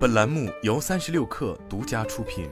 本栏目由三十六氪独家出品。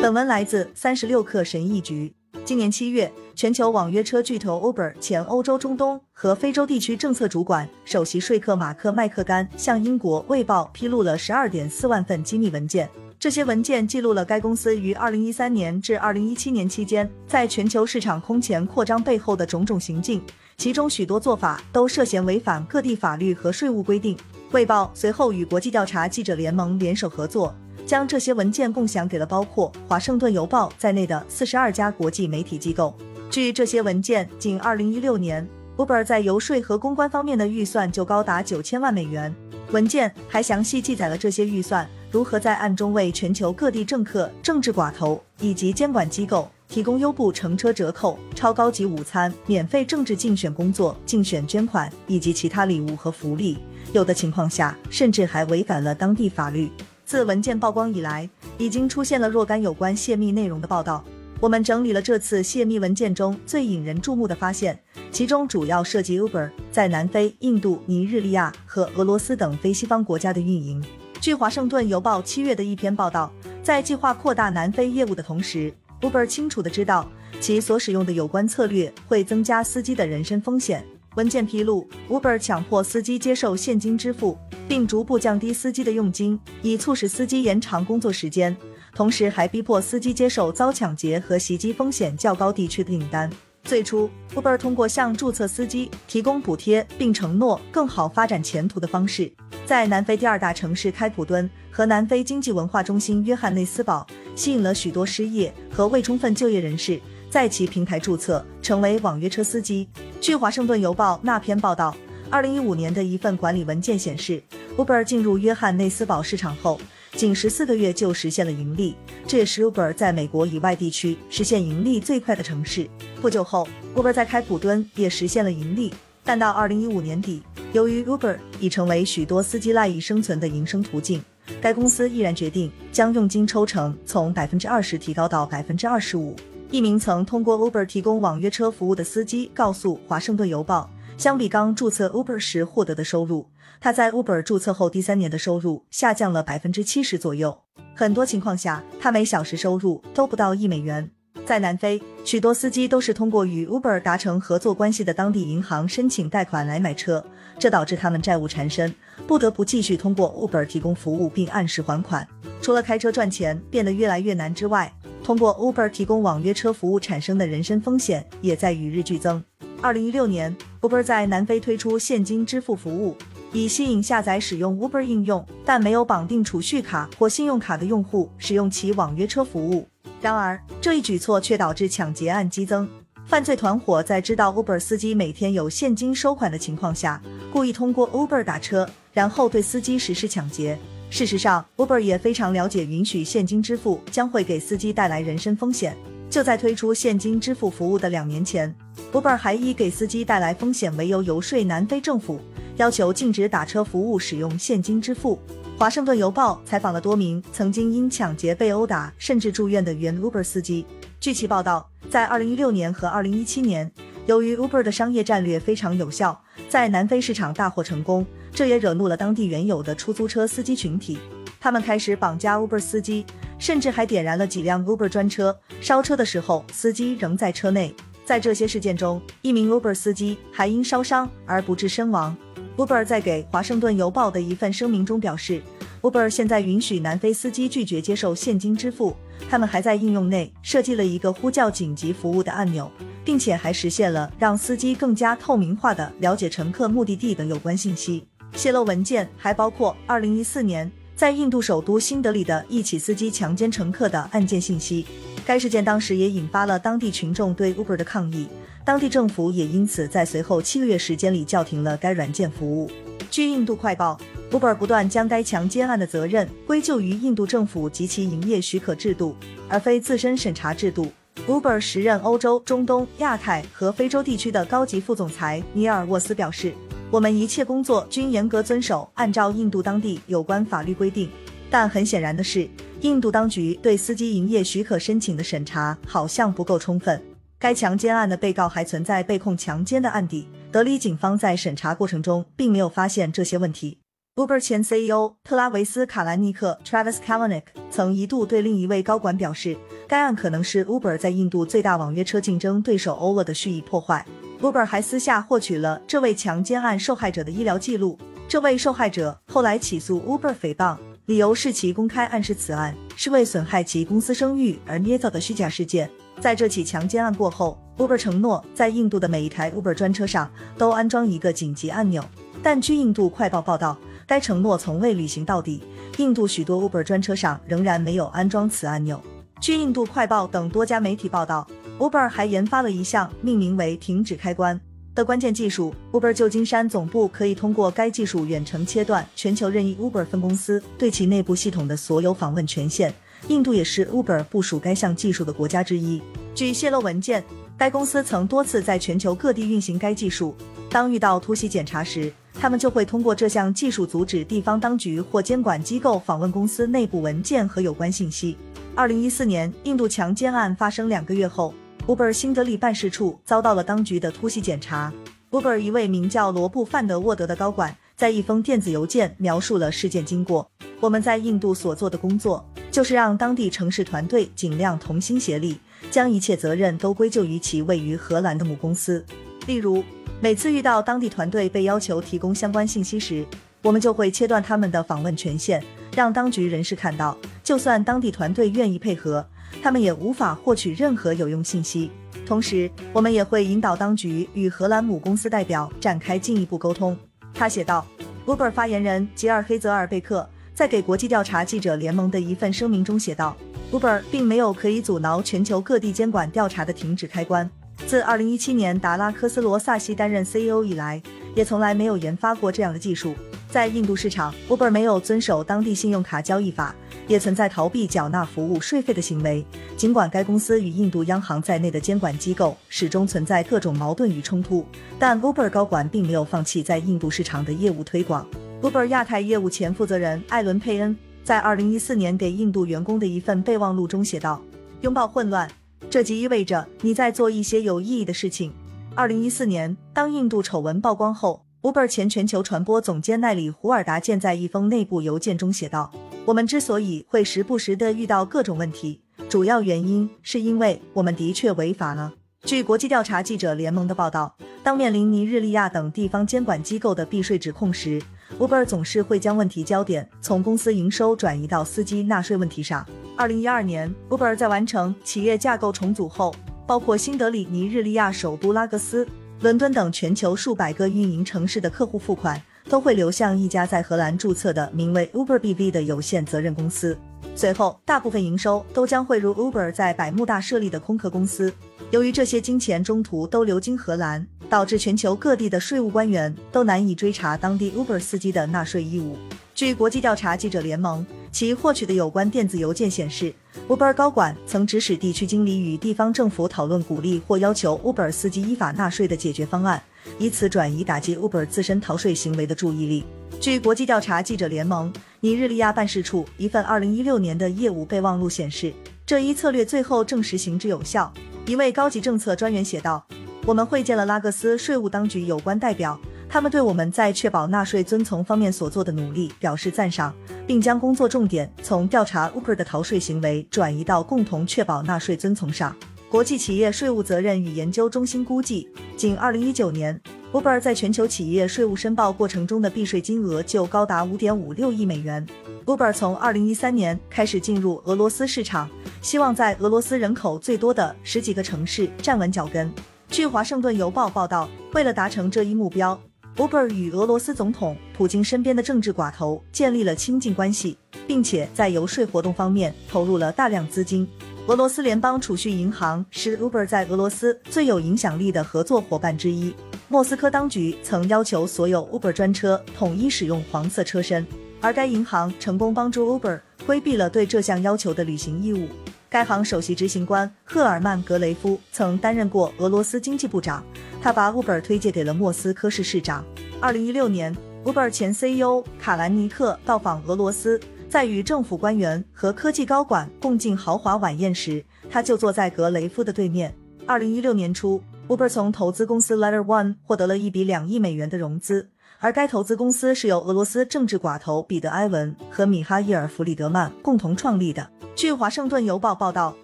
本文来自三十六氪神译局。今年七月，全球网约车巨头 Uber 前欧洲、中东和非洲地区政策主管、首席说客马克·麦克甘向英国《卫报》披露了十二点四万份机密文件。这些文件记录了该公司于二零一三年至二零一七年期间在全球市场空前扩张背后的种种行径，其中许多做法都涉嫌违反各地法律和税务规定。《卫报》随后与国际调查记者联盟联手合作。将这些文件共享给了包括《华盛顿邮报》在内的四十二家国际媒体机构。据这些文件，仅二零一六年，Uber 在游说和公关方面的预算就高达九千万美元。文件还详细记载了这些预算如何在暗中为全球各地政客、政治寡头以及监管机构提供优步乘车折扣、超高级午餐、免费政治竞选工作、竞选捐款以及其他礼物和福利。有的情况下，甚至还违反了当地法律。自文件曝光以来，已经出现了若干有关泄密内容的报道。我们整理了这次泄密文件中最引人注目的发现，其中主要涉及 Uber 在南非、印度、尼日利亚和俄罗斯等非西方国家的运营。据《华盛顿邮报》七月的一篇报道，在计划扩大南非业务的同时，Uber 清楚的知道其所使用的有关策略会增加司机的人身风险。文件披露，Uber 强迫司机接受现金支付，并逐步降低司机的佣金，以促使司机延长工作时间。同时，还逼迫司机接受遭抢劫和袭击风险较高地区的订单。最初，Uber 通过向注册司机提供补贴，并承诺更好发展前途的方式，在南非第二大城市开普敦和南非经济文化中心约翰内斯堡，吸引了许多失业和未充分就业人士。在其平台注册成为网约车司机。据《华盛顿邮报》那篇报道，二零一五年的一份管理文件显示，Uber 进入约翰内斯堡市场后，仅十四个月就实现了盈利，这也是 Uber 在美国以外地区实现盈利最快的城市。不久后，Uber 在开普敦也实现了盈利，但到二零一五年底，由于 Uber 已成为许多司机赖以生存的营生途径，该公司毅然决定将佣金抽成从百分之二十提高到百分之二十五。一名曾通过 Uber 提供网约车服务的司机告诉《华盛顿邮报》，相比刚注册 Uber 时获得的收入，他在 Uber 注册后第三年的收入下降了百分之七十左右。很多情况下，他每小时收入都不到一美元。在南非，许多司机都是通过与 Uber 达成合作关系的当地银行申请贷款来买车，这导致他们债务缠身，不得不继续通过 Uber 提供服务并按时还款。除了开车赚钱变得越来越难之外，通过 Uber 提供网约车服务产生的人身风险也在与日俱增。二零一六年，Uber 在南非推出现金支付服务，以吸引下载使用 Uber 应用但没有绑定储蓄卡或信用卡的用户使用其网约车服务。然而，这一举措却导致抢劫案激增。犯罪团伙在知道 Uber 司机每天有现金收款的情况下，故意通过 Uber 打车，然后对司机实施抢劫。事实上，Uber 也非常了解，允许现金支付将会给司机带来人身风险。就在推出现金支付服务的两年前，Uber 还以给司机带来风险为由游说南非政府，要求禁止打车服务使用现金支付。华盛顿邮报采访了多名曾经因抢劫被殴打甚至住院的原 Uber 司机。据其报道，在2016年和2017年，由于 Uber 的商业战略非常有效，在南非市场大获成功。这也惹怒了当地原有的出租车司机群体，他们开始绑架 Uber 司机，甚至还点燃了几辆 Uber 专车。烧车的时候，司机仍在车内。在这些事件中，一名 Uber 司机还因烧伤而不治身亡。Uber 在给《华盛顿邮报》的一份声明中表示，Uber 现在允许南非司机拒绝接受现金支付。他们还在应用内设计了一个呼叫紧急服务的按钮，并且还实现了让司机更加透明化的了解乘客目的地的有关信息。泄露文件还包括2014年在印度首都新德里的一起司机强奸乘客的案件信息。该事件当时也引发了当地群众对 Uber 的抗议，当地政府也因此在随后七个月时间里叫停了该软件服务。据印度快报，Uber 不断将该强奸案的责任归咎于印度政府及其营业许可制度，而非自身审查制度。Uber 时任欧洲、中东、亚太和非洲地区的高级副总裁尼尔沃斯表示。我们一切工作均严格遵守按照印度当地有关法律规定，但很显然的是，印度当局对司机营业许可申请的审查好像不够充分。该强奸案的被告还存在被控强奸的案底，德里警方在审查过程中并没有发现这些问题。Uber 前 CEO 特拉维斯·卡兰尼克 （Travis Kalanick） 曾一度对另一位高管表示，该案可能是 Uber 在印度最大网约车竞争对手 Ola 的蓄意破坏。Uber 还私下获取了这位强奸案受害者的医疗记录。这位受害者后来起诉 Uber 诽谤，理由是其公开暗示此案是为损害其公司声誉而捏造的虚假事件。在这起强奸案过后，Uber 承诺在印度的每一台 Uber 专车上都安装一个紧急按钮，但据印度快报报道。该承诺从未履行到底。印度许多 Uber 专车上仍然没有安装此按钮。据印度快报等多家媒体报道，Uber 还研发了一项命名为“停止开关”的关键技术。Uber 旧金山总部可以通过该技术远程切断全球任意 Uber 分公司对其内部系统的所有访问权限。印度也是 Uber 部署该项技术的国家之一。据泄露文件，该公司曾多次在全球各地运行该技术。当遇到突袭检查时，他们就会通过这项技术阻止地方当局或监管机构访问公司内部文件和有关信息。二零一四年，印度强奸案发生两个月后，Uber 新德里办事处遭到了当局的突袭检查。Uber 一位名叫罗布·范德沃德的高管在一封电子邮件描述了事件经过：“我们在印度所做的工作，就是让当地城市团队尽量同心协力，将一切责任都归咎于其位于荷兰的母公司。例如。”每次遇到当地团队被要求提供相关信息时，我们就会切断他们的访问权限，让当局人士看到，就算当地团队愿意配合，他们也无法获取任何有用信息。同时，我们也会引导当局与荷兰母公司代表展开进一步沟通。他写道。Uber 发言人吉尔黑泽尔贝克在给国际调查记者联盟的一份声明中写道：“Uber 并没有可以阻挠全球各地监管调查的停止开关。”自2017年达拉科斯罗萨西担任 CEO 以来，也从来没有研发过这样的技术。在印度市场，Uber 没有遵守当地信用卡交易法，也存在逃避缴纳服务税费的行为。尽管该公司与印度央行在内的监管机构始终存在各种矛盾与冲突，但 Uber 高管并没有放弃在印度市场的业务推广。Uber 亚太业务前负责人艾伦佩恩在2014年给印度员工的一份备忘录中写道：“拥抱混乱。”这即意味着你在做一些有意义的事情。二零一四年，当印度丑闻曝光后，Uber 前全球传播总监奈里胡尔达健在一封内部邮件中写道：“我们之所以会时不时的遇到各种问题，主要原因是因为我们的确违法了。”据国际调查记者联盟的报道，当面临尼日利亚等地方监管机构的避税指控时，Uber 总是会将问题焦点从公司营收转移到司机纳税问题上。二零一二年，Uber 在完成企业架构重组后，包括新德里、尼日利亚首都拉各斯、伦敦等全球数百个运营城市的客户付款，都会流向一家在荷兰注册的名为 Uber BV 的有限责任公司。随后，大部分营收都将汇入 Uber 在百慕大设立的空壳公司。由于这些金钱中途都流经荷兰，导致全球各地的税务官员都难以追查当地 Uber 司机的纳税义务。据国际调查记者联盟。其获取的有关电子邮件显示，Uber 高管曾指使地区经理与地方政府讨论鼓励或要求 Uber 司机依法纳税的解决方案，以此转移打击 Uber 自身逃税行为的注意力。据国际调查记者联盟尼日利亚办事处一份2016年的业务备忘录显示，这一策略最后证实行之有效。一位高级政策专员写道：“我们会见了拉各斯税务当局有关代表。”他们对我们在确保纳税遵从方面所做的努力表示赞赏，并将工作重点从调查 Uber 的逃税行为转移到共同确保纳税遵从上。国际企业税务责任与研究中心估计，仅2019年，Uber 在全球企业税务申报过程中的避税金额就高达5.56亿美元。Uber 从2013年开始进入俄罗斯市场，希望在俄罗斯人口最多的十几个城市站稳脚跟。据《华盛顿邮报》报道，为了达成这一目标，Uber 与俄罗斯总统普京身边的政治寡头建立了亲近关系，并且在游说活动方面投入了大量资金。俄罗斯联邦储蓄银行是 Uber 在俄罗斯最有影响力的合作伙伴之一。莫斯科当局曾要求所有 Uber 专车统一使用黄色车身，而该银行成功帮助 Uber 规避了对这项要求的履行义务。该行首席执行官赫尔曼·格雷夫曾担任过俄罗斯经济部长，他把 Uber 推荐给了莫斯科市市长。二零一六年，Uber 前 CEO 卡兰尼克到访俄罗斯，在与政府官员和科技高管共进豪华晚宴时，他就坐在格雷夫的对面。二零一六年初 Uber 从投资公司 Letter One 获得了一笔两亿美元的融资，而该投资公司是由俄罗斯政治寡头彼得·埃文和米哈伊尔·弗里德曼共同创立的。据《华盛顿邮报》报道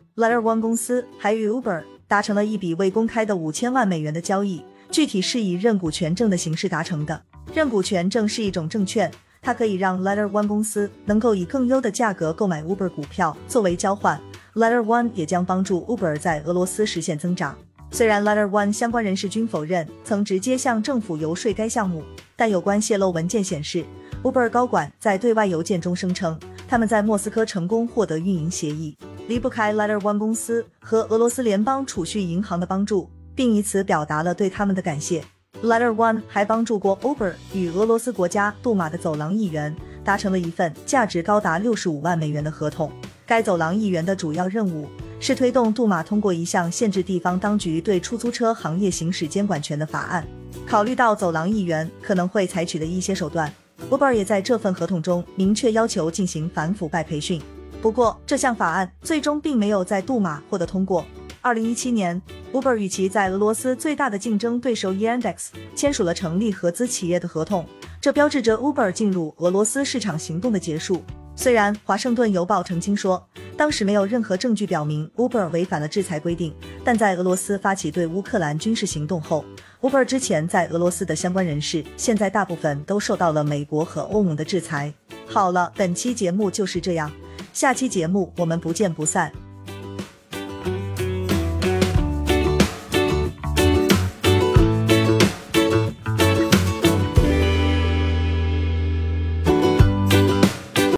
，Letter One 公司还与 Uber 达成了一笔未公开的五千万美元的交易，具体是以认股权证的形式达成的。认股权证是一种证券，它可以让 Letter One 公司能够以更优的价格购买 Uber 股票作为交换。Letter One 也将帮助 Uber 在俄罗斯实现增长。虽然 Letter One 相关人士均否认曾直接向政府游说该项目，但有关泄露文件显示，Uber 高管在对外邮件中声称，他们在莫斯科成功获得运营协议，离不开 Letter One 公司和俄罗斯联邦储蓄银行的帮助，并以此表达了对他们的感谢。Letter One 还帮助过 Uber 与俄罗斯国家杜马的走廊议员达成了一份价值高达六十五万美元的合同。该走廊议员的主要任务。是推动杜马通过一项限制地方当局对出租车行业行使监管权的法案。考虑到走廊议员可能会采取的一些手段，Uber 也在这份合同中明确要求进行反腐败培训。不过，这项法案最终并没有在杜马获得通过。二零一七年，Uber 与其在俄罗斯最大的竞争对手 Yandex 签署了成立合资企业的合同，这标志着 Uber 进入俄罗斯市场行动的结束。虽然《华盛顿邮报》澄清说。当时没有任何证据表明 Uber 违反了制裁规定，但在俄罗斯发起对乌克兰军事行动后，Uber 之前在俄罗斯的相关人士现在大部分都受到了美国和欧盟的制裁。好了，本期节目就是这样，下期节目我们不见不散。